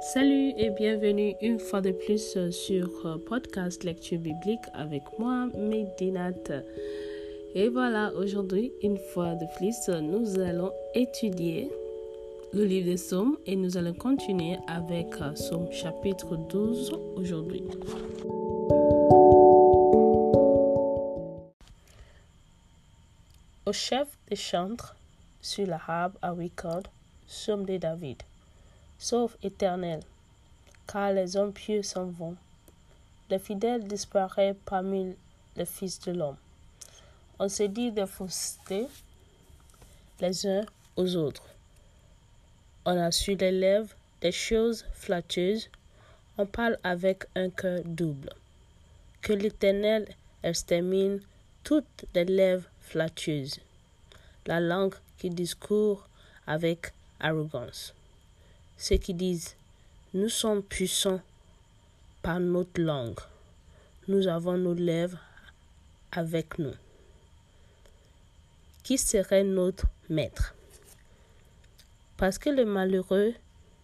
Salut et bienvenue une fois de plus sur podcast lecture biblique avec moi, Medinat. Et voilà, aujourd'hui, une fois de plus, nous allons étudier le livre des Psaumes et nous allons continuer avec Psaume chapitre 12 aujourd'hui. Au chef des chantres sur la harpe à cordes, Psaume de David. Sauf éternel, car les hommes pieux s'en vont. Les fidèles disparaissent parmi les fils de l'homme. On se dit des faussetés les uns aux autres. On a sur les lèvres des choses flatteuses. On parle avec un cœur double. Que l'Éternel extermine toutes les lèvres flatteuses, la langue qui discourt avec arrogance ceux qui disent Nous sommes puissants par notre langue. Nous avons nos lèvres avec nous. Qui serait notre maître? Parce que les malheureux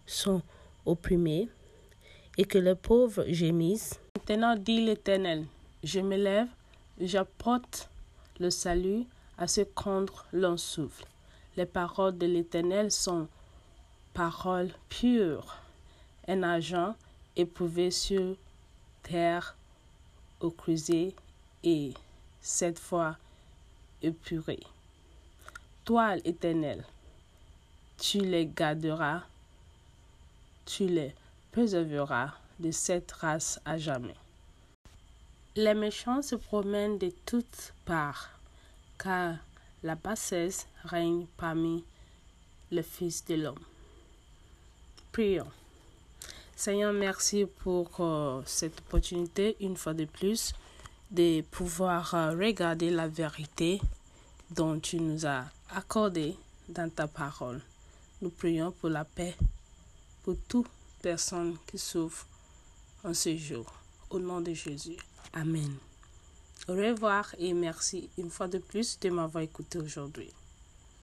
sont opprimés et que les pauvres gémissent. Maintenant dit l'Éternel, je me lève, j'apporte le salut à ceux contre l'on souffle. Les paroles de l'Éternel sont parole pure, un agent éprouvé sur terre au creuset et cette fois épuré. Toi, l'Éternel, tu les garderas, tu les préserveras de cette race à jamais. Les méchants se promènent de toutes parts, car la bassesse règne parmi les fils de l'homme. Prions. Seigneur, merci pour euh, cette opportunité, une fois de plus, de pouvoir euh, regarder la vérité dont tu nous as accordé dans ta parole. Nous prions pour la paix pour toute personne qui souffre en ce jour. Au nom de Jésus. Amen. Au revoir et merci une fois de plus de m'avoir écouté aujourd'hui.